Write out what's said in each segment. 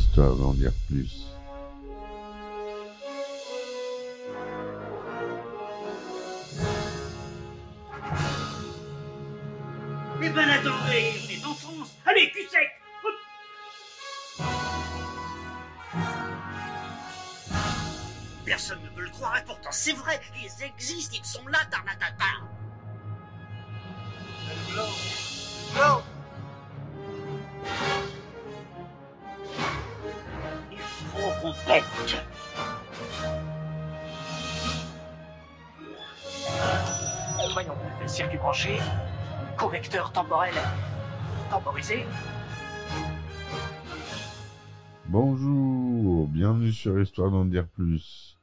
Histoire d'en dire plus. Eh ben attendez, on est en France. Allez, cul sec. Personne ne peut le croire et pourtant c'est vrai, ils existent, ils sont là, Tarnatata correcteur temporel temporisé. Bonjour, bienvenue sur Histoire d'en dire plus.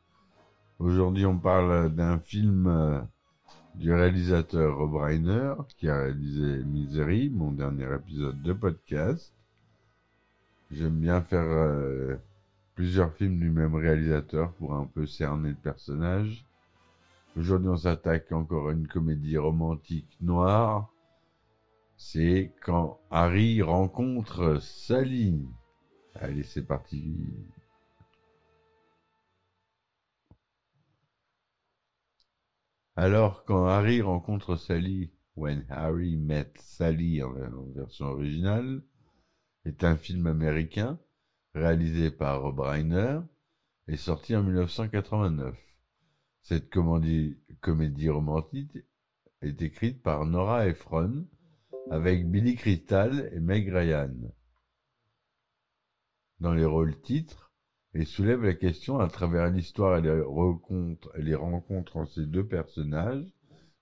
Aujourd'hui, on parle d'un film euh, du réalisateur Rob Reiner qui a réalisé Misery, mon dernier épisode de podcast. J'aime bien faire euh, plusieurs films du même réalisateur pour un peu cerner le personnage. Aujourd'hui, on s'attaque encore à une comédie romantique noire. C'est quand Harry rencontre Sally. Allez, c'est parti. Alors, quand Harry rencontre Sally, When Harry Met Sally en, version originale, est un film américain réalisé par Rob Reiner et sorti en 1989. Cette comédie, comédie romantique est écrite par Nora Ephron avec Billy Crystal et Meg Ryan dans les rôles titres et soulève la question à travers l'histoire et les rencontres, les rencontres entre ces deux personnages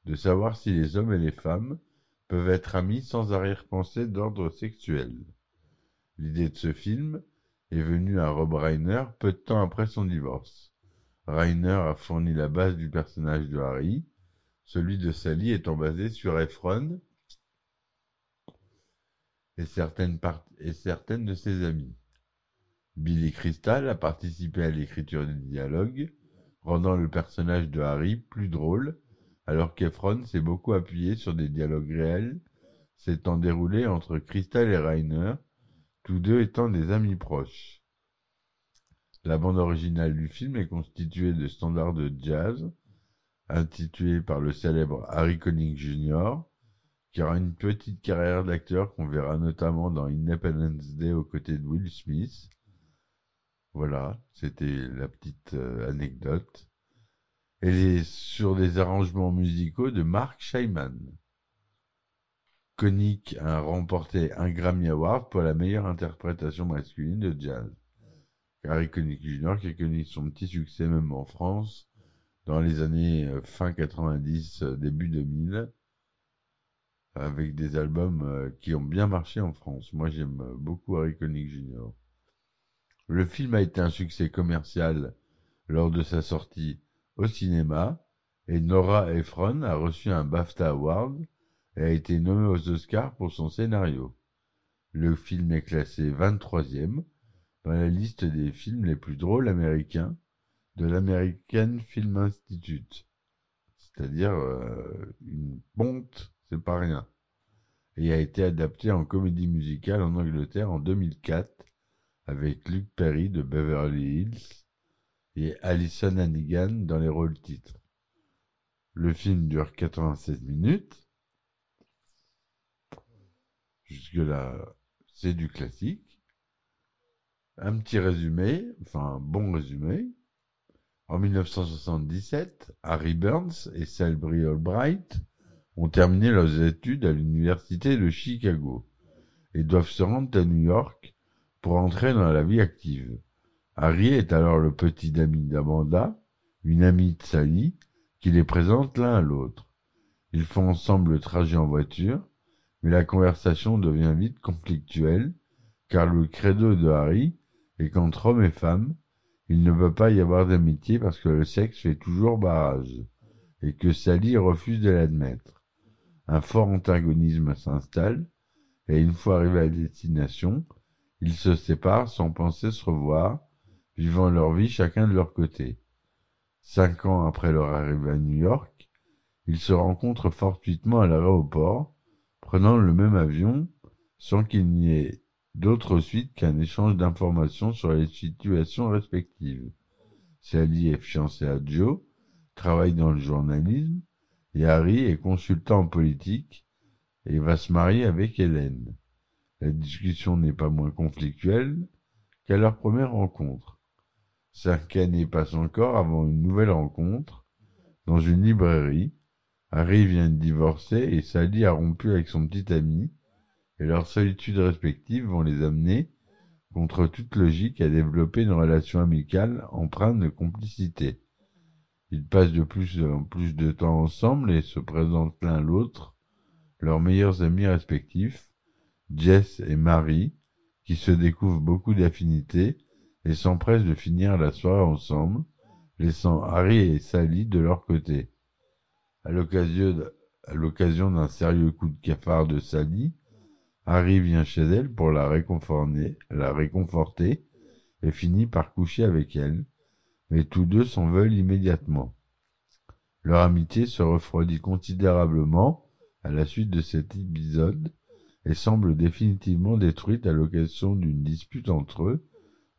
de savoir si les hommes et les femmes peuvent être amis sans arrière-pensée d'ordre sexuel. L'idée de ce film est venue à Rob Reiner peu de temps après son divorce. Reiner a fourni la base du personnage de Harry, celui de Sally étant basé sur Efron et certaines, de ses amies. Billy Crystal a participé à l'écriture des dialogues, rendant le personnage de Harry plus drôle, alors qu'Efron s'est beaucoup appuyé sur des dialogues réels s'étant déroulés entre Crystal et Reiner, tous deux étant des amis proches. La bande originale du film est constituée de standards de jazz, intitulés par le célèbre Harry Connick Jr., qui aura une petite carrière d'acteur qu'on verra notamment dans Independence Day aux côtés de Will Smith, voilà, c'était la petite euh, anecdote. Elle est sur des arrangements musicaux de Mark Scheiman. Koenig a remporté un Grammy Award pour la meilleure interprétation masculine de jazz. Harry Connick Jr. qui a connu son petit succès même en France dans les années euh, fin 90, euh, début 2000, avec des albums qui ont bien marché en France. Moi j'aime beaucoup Harry Connick Jr. Le film a été un succès commercial lors de sa sortie au cinéma et Nora Ephron a reçu un BAFTA Award et a été nommée aux Oscars pour son scénario. Le film est classé 23e dans la liste des films les plus drôles américains de l'American Film Institute. C'est-à-dire euh, une ponte, c'est pas rien. Et a été adapté en comédie musicale en Angleterre en 2004 avec Luke Perry de Beverly Hills et Alison Hannigan dans les rôles titres. Le film dure 96 minutes. Jusque-là, c'est du classique. Un petit résumé, enfin un bon résumé. En 1977, Harry Burns et Selby Albright ont terminé leurs études à l'université de Chicago et doivent se rendre à New York pour entrer dans la vie active. Harry est alors le petit ami d'Amanda, une amie de Sally, qui les présente l'un à l'autre. Ils font ensemble le trajet en voiture, mais la conversation devient vite conflictuelle, car le credo de Harry est qu'entre hommes et femmes, il ne peut pas y avoir d'amitié parce que le sexe fait toujours barrage, et que Sally refuse de l'admettre. Un fort antagonisme s'installe, et une fois arrivé à destination, ils se séparent sans penser se revoir, vivant leur vie chacun de leur côté. Cinq ans après leur arrivée à New York, ils se rencontrent fortuitement à l'aéroport, prenant le même avion, sans qu'il n'y ait d'autre suite qu'un échange d'informations sur les situations respectives. Sally est fiancée à Joe, travaille dans le journalisme, et Harry est consultant en politique et va se marier avec Hélène. La discussion n'est pas moins conflictuelle qu'à leur première rencontre. Cinq années passent encore avant une nouvelle rencontre dans une librairie. Harry vient de divorcer et Sally a rompu avec son petit ami et leurs solitudes respectives vont les amener, contre toute logique, à développer une relation amicale empreinte de complicité. Ils passent de plus en plus de temps ensemble et se présentent l'un l'autre, leurs meilleurs amis respectifs, Jess et Marie, qui se découvrent beaucoup d'affinités et s'empressent de finir la soirée ensemble, laissant Harry et Sally de leur côté. À l'occasion d'un sérieux coup de cafard de Sally, Harry vient chez elle pour la réconforter, la réconforter et finit par coucher avec elle, mais tous deux s'en veulent immédiatement. Leur amitié se refroidit considérablement à la suite de cet épisode et semble définitivement détruite à l'occasion d'une dispute entre eux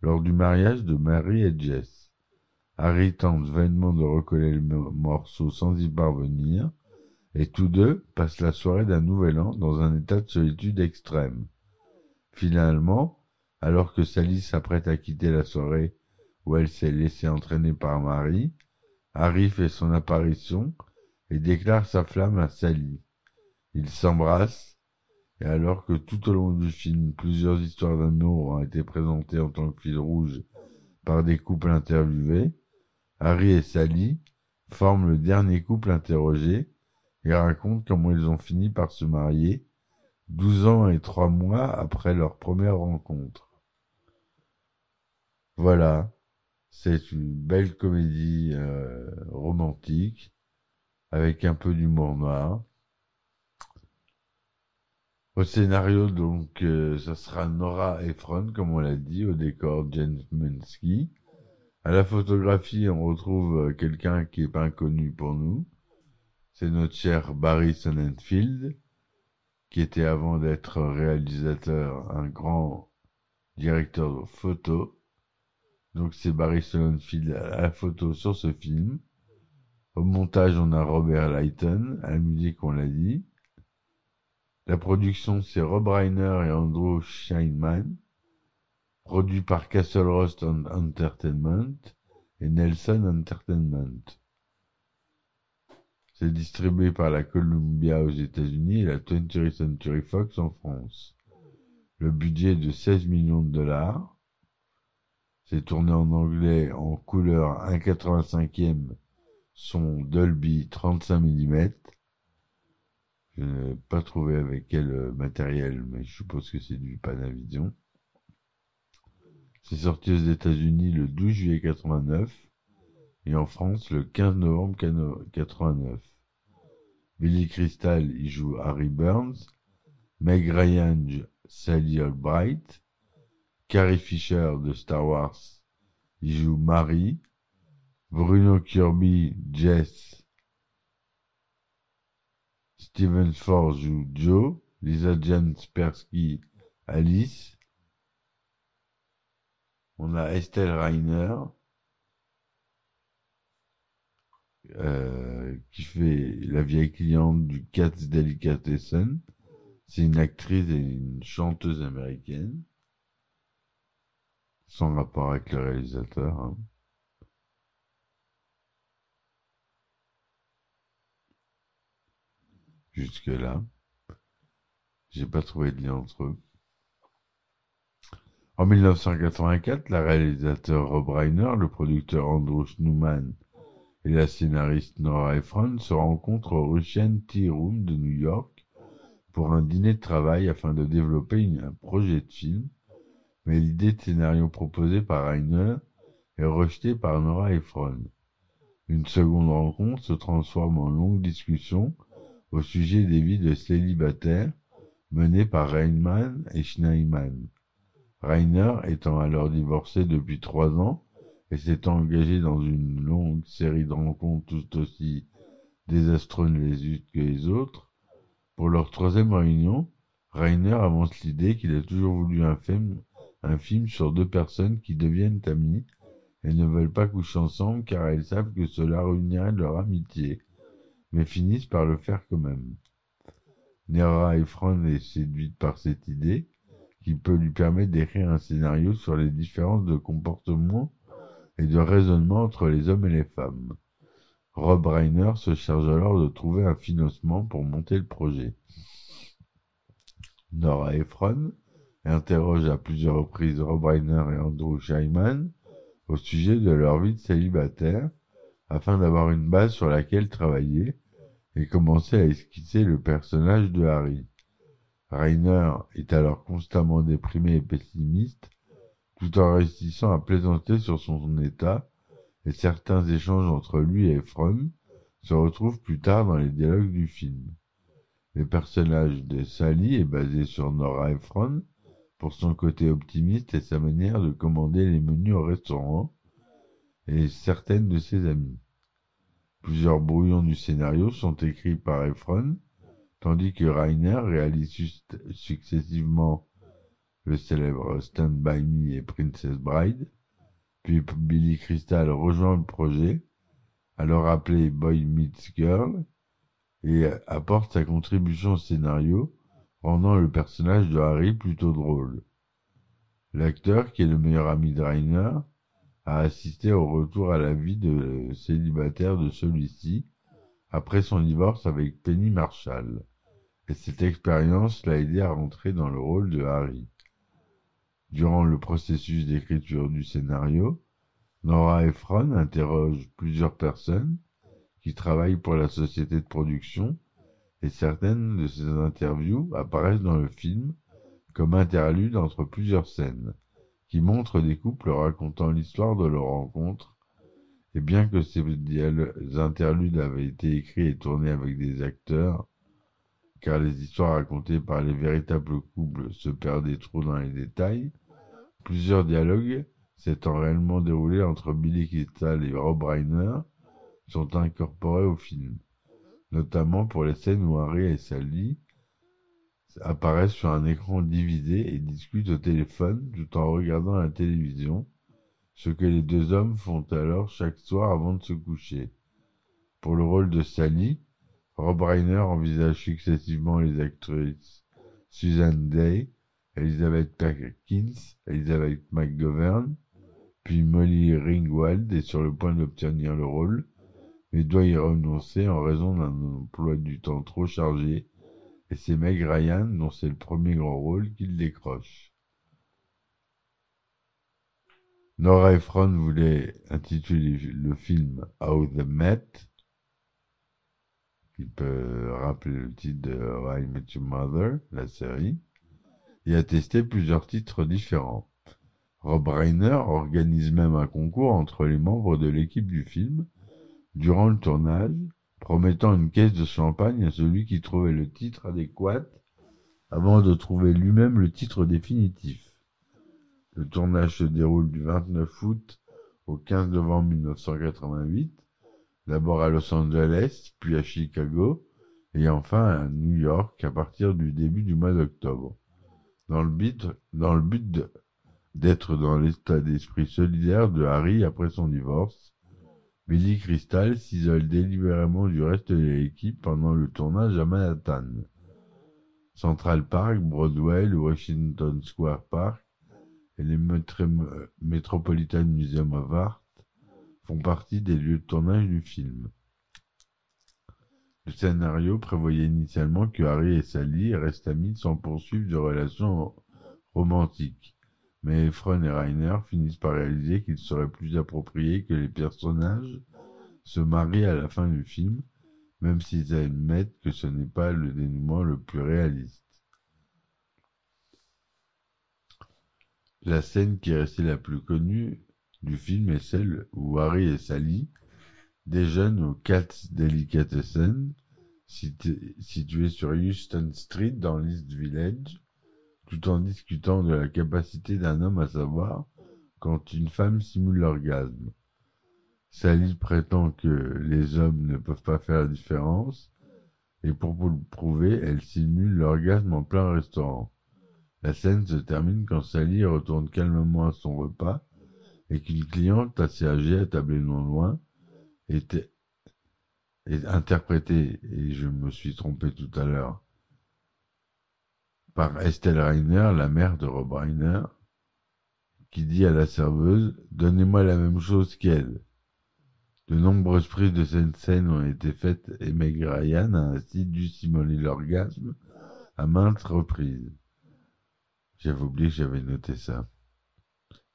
lors du mariage de Mary et Jess. Harry tente vainement de recoller le morceau sans y parvenir, et tous deux passent la soirée d'un nouvel an dans un état de solitude extrême. Finalement, alors que Sally s'apprête à quitter la soirée où elle s'est laissée entraîner par Marie, Harry fait son apparition et déclare sa flamme à Sally. Ils s'embrassent, et alors que tout au long du film plusieurs histoires d'amour ont été présentées en tant que fil rouge par des couples interviewés, Harry et Sally forment le dernier couple interrogé et racontent comment ils ont fini par se marier douze ans et trois mois après leur première rencontre. Voilà, c'est une belle comédie euh, romantique avec un peu d'humour noir. Au scénario, donc, euh, ça sera Nora Ephron, comme on l'a dit, au décor James Munsky. À la photographie, on retrouve euh, quelqu'un qui est pas inconnu pour nous. C'est notre cher Barry Sonnenfeld, qui était avant d'être réalisateur un grand directeur de photo. Donc c'est Barry Sonnenfeld à la photo sur ce film. Au montage, on a Robert Lighton. À la musique, on l'a dit. La production, c'est Rob Reiner et Andrew Scheinman. Produit par Castle Rock Entertainment et Nelson Entertainment. C'est distribué par la Columbia aux États-Unis et la 20th Century Fox en France. Le budget est de 16 millions de dollars. C'est tourné en anglais en couleur 1,85e son Dolby 35 mm. Je n'ai pas trouvé avec quel matériel, mais je suppose que c'est du Panavision. C'est sorti aux États-Unis le 12 juillet 89 et en France le 15 novembre 89. Billy Crystal y joue Harry Burns, Meg Ryan Sally Albright, Carrie Fisher de Star Wars y joue Marie, Bruno Kirby Jess, Steven Force joue Joe, Lisa Jan Spersky Alice, on a Estelle Reiner, euh, qui fait la vieille cliente du Katz Delicatessen. C'est une actrice et une chanteuse américaine. Sans rapport avec le réalisateur. Hein. Jusque là. J'ai pas trouvé de lien entre eux. En 1984, la réalisateur Rob Reiner, le producteur Andrew Newman et la scénariste Nora Ephron se rencontrent au Russian Tea Room de New York pour un dîner de travail afin de développer un projet de film, mais l'idée de scénario proposée par Reiner est rejetée par Nora Ephron. Une seconde rencontre se transforme en longue discussion au sujet des vies de célibataires menées par Reinman et Schneiman. Rainer étant alors divorcé depuis trois ans et s'étant engagé dans une longue série de rencontres tout aussi désastreuses les unes que les autres, pour leur troisième réunion, Rainer avance l'idée qu'il a toujours voulu un film, un film sur deux personnes qui deviennent amies et ne veulent pas coucher ensemble car elles savent que cela ruinerait leur amitié, mais finissent par le faire quand même. Nera Ephron est séduite par cette idée, qui peut lui permettre d'écrire un scénario sur les différences de comportement et de raisonnement entre les hommes et les femmes. Rob Reiner se charge alors de trouver un financement pour monter le projet. Nora Ephron interroge à plusieurs reprises Rob Reiner et Andrew Scheinman au sujet de leur vie de célibataire afin d'avoir une base sur laquelle travailler et commencer à esquisser le personnage de Harry. Rainer est alors constamment déprimé et pessimiste, tout en réussissant à plaisanter sur son état, et certains échanges entre lui et Ephron se retrouvent plus tard dans les dialogues du film. Le personnage de Sally est basé sur Nora Ephron pour son côté optimiste et sa manière de commander les menus au restaurant et certaines de ses amies. Plusieurs brouillons du scénario sont écrits par Ephron, tandis que Rainer réalise successivement le célèbre Stand By Me et Princess Bride, puis Billy Crystal rejoint le projet, alors appelé Boy Meets Girl, et apporte sa contribution au scénario, rendant le personnage de Harry plutôt drôle. L'acteur, qui est le meilleur ami de Rainer, a assisté au retour à la vie de célibataire de celui-ci après son divorce avec Penny Marshall, et cette expérience l'a aidé à rentrer dans le rôle de Harry. Durant le processus d'écriture du scénario, Nora Ephron interroge plusieurs personnes qui travaillent pour la société de production et certaines de ces interviews apparaissent dans le film comme interludes entre plusieurs scènes qui montrent des couples racontant l'histoire de leur rencontre, et bien que ces interludes avaient été écrits et tournés avec des acteurs, car les histoires racontées par les véritables couples se perdaient trop dans les détails, plusieurs dialogues s'étant réellement déroulés entre Billy Crystal et Rob Reiner sont incorporés au film, notamment pour les scènes où Harry et Sally apparaissent sur un écran divisé et discutent au téléphone tout en regardant la télévision, ce que les deux hommes font alors chaque soir avant de se coucher. Pour le rôle de Sally, Rob Reiner envisage successivement les actrices Susan Day, Elizabeth Perkins, Elizabeth McGovern, puis Molly Ringwald est sur le point d'obtenir le rôle, mais doit y renoncer en raison d'un emploi du temps trop chargé et c'est Meg Ryan dont c'est le premier grand rôle qu'il décroche. Nora Ephron voulait intituler le film How the Met, qui peut rappeler le titre de How I Met Your Mother, la série, et a testé plusieurs titres différents. Rob Reiner organise même un concours entre les membres de l'équipe du film durant le tournage promettant une caisse de champagne à celui qui trouvait le titre adéquat avant de trouver lui-même le titre définitif. Le tournage se déroule du 29 août au 15 novembre 1988, d'abord à Los Angeles, puis à Chicago, et enfin à New York à partir du début du mois d'octobre, dans le but, dans le but d'être dans l'état d'esprit solidaire de Harry après son divorce, Billy Crystal s'isole délibérément du reste de l'équipe pendant le tournage à Manhattan. Central Park, Broadway, le Washington Square Park et les Metropolitan Museum of Art font partie des lieux de tournage du film. Le scénario prévoyait initialement que Harry et Sally restent amis sans poursuivre de relations romantiques mais Efron et Rainer finissent par réaliser qu'il serait plus approprié que les personnages se marient à la fin du film, même s'ils admettent que ce n'est pas le dénouement le plus réaliste. La scène qui est restée la plus connue du film est celle où Harry et Sally déjeunent au Katz Delicatessen, situé sur Houston Street dans l'East Village, tout en discutant de la capacité d'un homme à savoir quand une femme simule l'orgasme. Sally prétend que les hommes ne peuvent pas faire la différence, et pour le prouver, elle simule l'orgasme en plein restaurant. La scène se termine quand Sally retourne calmement à son repas et qu'une cliente assez âgée, attablée non loin, était est interprétée, et je me suis trompé tout à l'heure, par Estelle Reiner, la mère de Rob Reiner, qui dit à la serveuse Donnez-moi la même chose qu'elle. De nombreuses prises de cette scène ont été faites et Meg Ryan a ainsi dû simuler l'orgasme à maintes reprises. J'avais oublié que j'avais noté ça.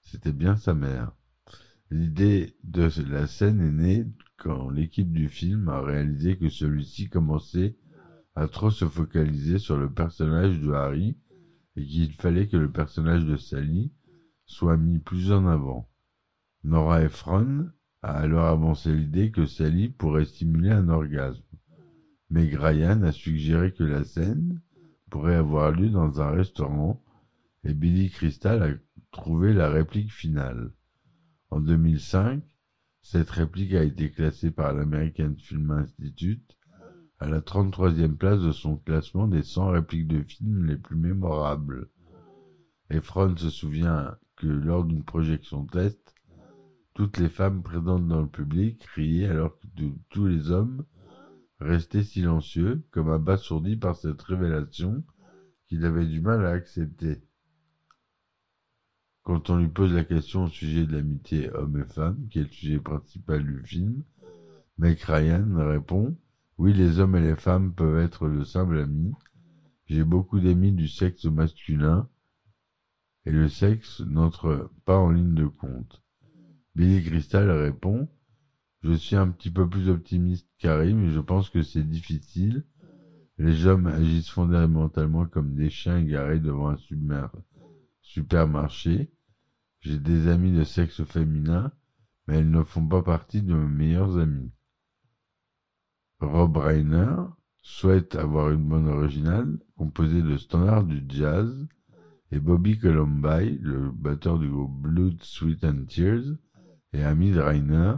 C'était bien sa mère. L'idée de la scène est née quand l'équipe du film a réalisé que celui-ci commençait à trop se focaliser sur le personnage de Harry et qu'il fallait que le personnage de Sally soit mis plus en avant. Nora Ephron a alors avancé l'idée que Sally pourrait stimuler un orgasme. Mais Ryan a suggéré que la scène pourrait avoir lieu dans un restaurant et Billy Crystal a trouvé la réplique finale. En 2005, cette réplique a été classée par l'American Film Institute à la 33e place de son classement des 100 répliques de films les plus mémorables. Efron se souvient que lors d'une projection test, toutes les femmes présentes dans le public criaient alors que tous les hommes restaient silencieux, comme abasourdis par cette révélation qu'il avait du mal à accepter. Quand on lui pose la question au sujet de l'amitié homme et femme, qui est le sujet principal du film, Meg Ryan répond Oui, les hommes et les femmes peuvent être de simples amis. J'ai beaucoup d'amis du sexe masculin, et le sexe n'entre pas en ligne de compte. Billy Crystal répond Je suis un petit peu plus optimiste qu'Harry, mais je pense que c'est difficile. Les hommes agissent fondamentalement comme des chiens garés devant un supermarché. J'ai des amis de sexe féminin, mais elles ne font pas partie de mes meilleurs amis. Rob Reiner souhaite avoir une bonne originale composée de standards du jazz et Bobby Columbine, le batteur du groupe Blood, Sweet and Tears, et ami de Reiner,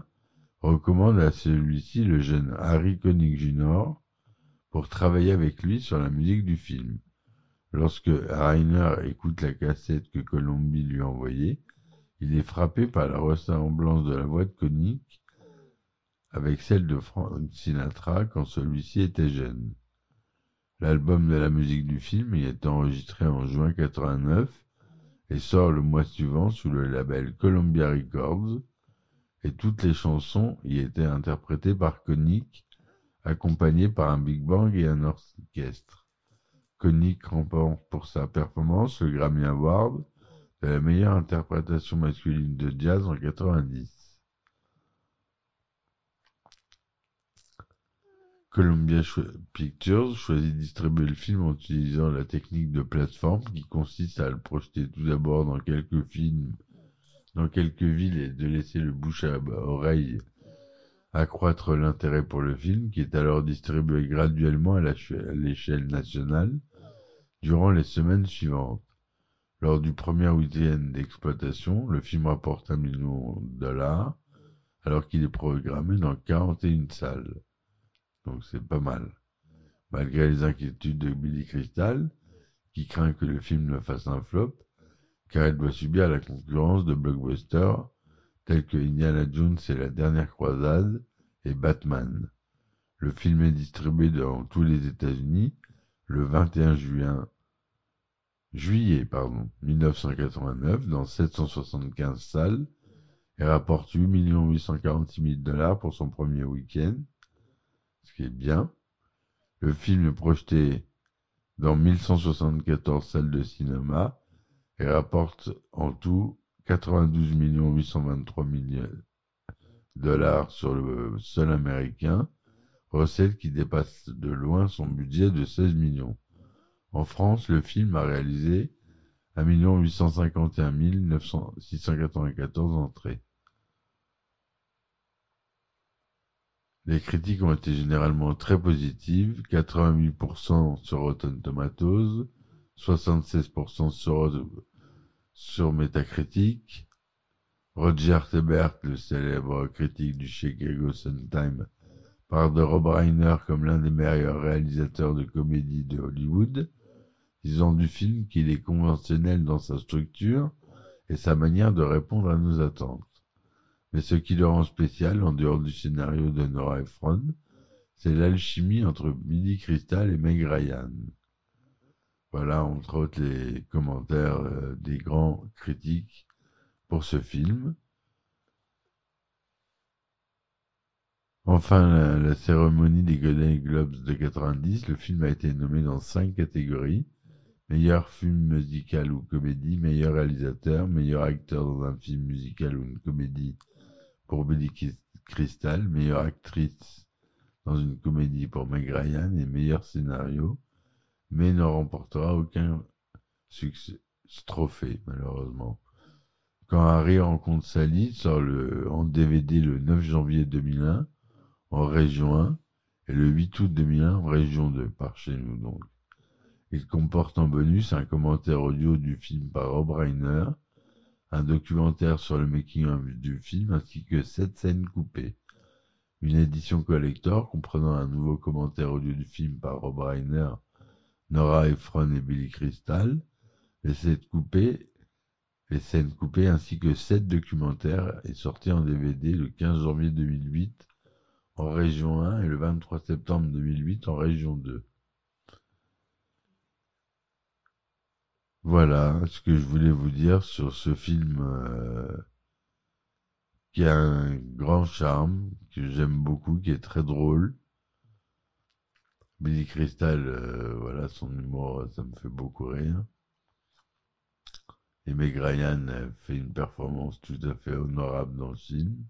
recommande à celui-ci le jeune Harry Connick Jr. pour travailler avec lui sur la musique du film. Lorsque Rainer écoute la cassette que Columbie lui a envoyée, il est frappé par la ressemblance de la voix de Koenig avec celle de Frank Sinatra quand celui-ci était jeune. L'album de la musique du film y est enregistré en juin 89 et sort le mois suivant sous le label Columbia Records et toutes les chansons y étaient interprétées par Koenig accompagnées par un big bang et un orchestre. Koenig remporte pour sa performance le Grammy Award de la meilleure interprétation masculine de jazz en 90. Columbia Pictures choisit de distribuer le film en utilisant la technique de plateforme qui consiste à le projeter tout d'abord dans quelques films, dans quelques villes et de laisser le bouche à oreille accroître l'intérêt pour le film qui est alors distribué graduellement à l'échelle nationale durant les semaines suivantes. Lors du premier week-end d'exploitation, le film rapporte un million de dollars, alors qu'il est programmé dans 41 salles. Donc c'est pas mal. Malgré les inquiétudes de Billy Crystal, qui craint que le film ne fasse un flop, car elle doit subir la concurrence de blockbusters tels que Indiana Jones et la dernière croisade et Batman. Le film est distribué dans tous les États-Unis le 21 juin juillet pardon, 1989 dans 775 salles et rapporte 8 846 000 dollars pour son premier week-end, ce qui est bien. Le film est projeté dans 1174 salles de cinéma et rapporte en tout 92 823 000 dollars sur le sol américain, recette qui dépasse de loin son budget de 16 millions. En France, le film a réalisé 1 851 694 entrées. Les critiques ont été généralement très positives, 88% sur Rotten Tomatoes, 76% sur, sur Metacritic. Roger Ebert, le célèbre critique du Chicago Sun-Times, par de Rob Reiner comme l'un des meilleurs réalisateurs de comédie de Hollywood, disant du film qu'il est conventionnel dans sa structure et sa manière de répondre à nos attentes. Mais ce qui le rend spécial, en dehors du scénario de Nora Ephron, c'est l'alchimie entre Billy Crystal et Meg Ryan. Voilà, entre autres, les commentaires euh, des grands critiques pour ce film. Enfin, la, la, cérémonie des Golden Globes de 90, le film a été nommé dans cinq catégories. Meilleur film musical ou comédie, meilleur réalisateur, meilleur acteur dans un film musical ou une comédie pour Billy Crystal, meilleure actrice dans une comédie pour Meg Ryan et meilleur scénario, mais ne remportera aucun succès, trophée, malheureusement. Quand Harry rencontre Sally sort le, en DVD le 9 janvier 2001 en région 1 et le 8 août 2001 en région 2, par chez nous donc. Il comporte en bonus un commentaire audio du film par Rob Reiner, un documentaire sur le making-of du film ainsi que sept scènes coupées. Une édition collector comprenant un nouveau commentaire audio du film par Rob Reiner, Nora Ephron et Billy Crystal, les scènes coupées, les scènes coupées ainsi que sept documentaires est sorti en DVD le 15 janvier 2008 en région 1 et le 23 septembre 2008 en région 2. Voilà ce que je voulais vous dire sur ce film euh, qui a un grand charme, que j'aime beaucoup, qui est très drôle. Billy Crystal, euh, voilà, son humour, ça me fait beaucoup rire. Et Meg Ryan fait une performance tout à fait honorable dans le film.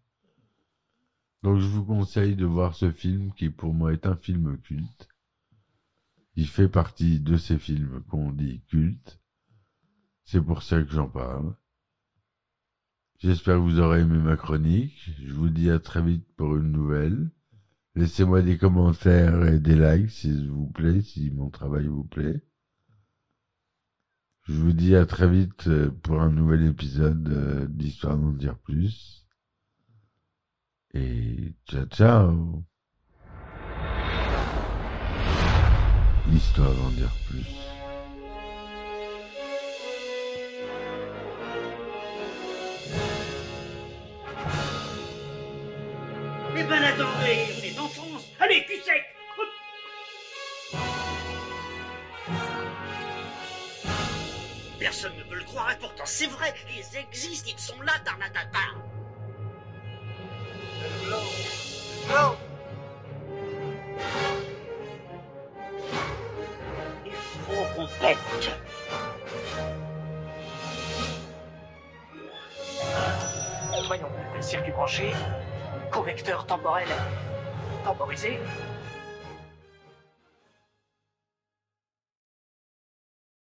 Donc je vous conseille de voir ce film qui pour moi est un film culte. Il fait partie de ces films qu'on dit cultes. C'est pour ça que j'en parle. J'espère que vous aurez aimé ma chronique. Je vous dis à très vite pour une nouvelle. Laissez-moi des commentaires et des likes s'il vous plaît, si mon travail vous plaît. Je vous dis à très vite euh, pour un nouvel épisode euh, d'Histoire d'en dire plus. Et ciao ciao Histoire d'en dire plus. Eh ben on est France. Allez, cul sec. Personne ne peut le croire et pourtant c'est vrai, ils existent, ils sont là, Tarnatata non. Il Voyons, circuit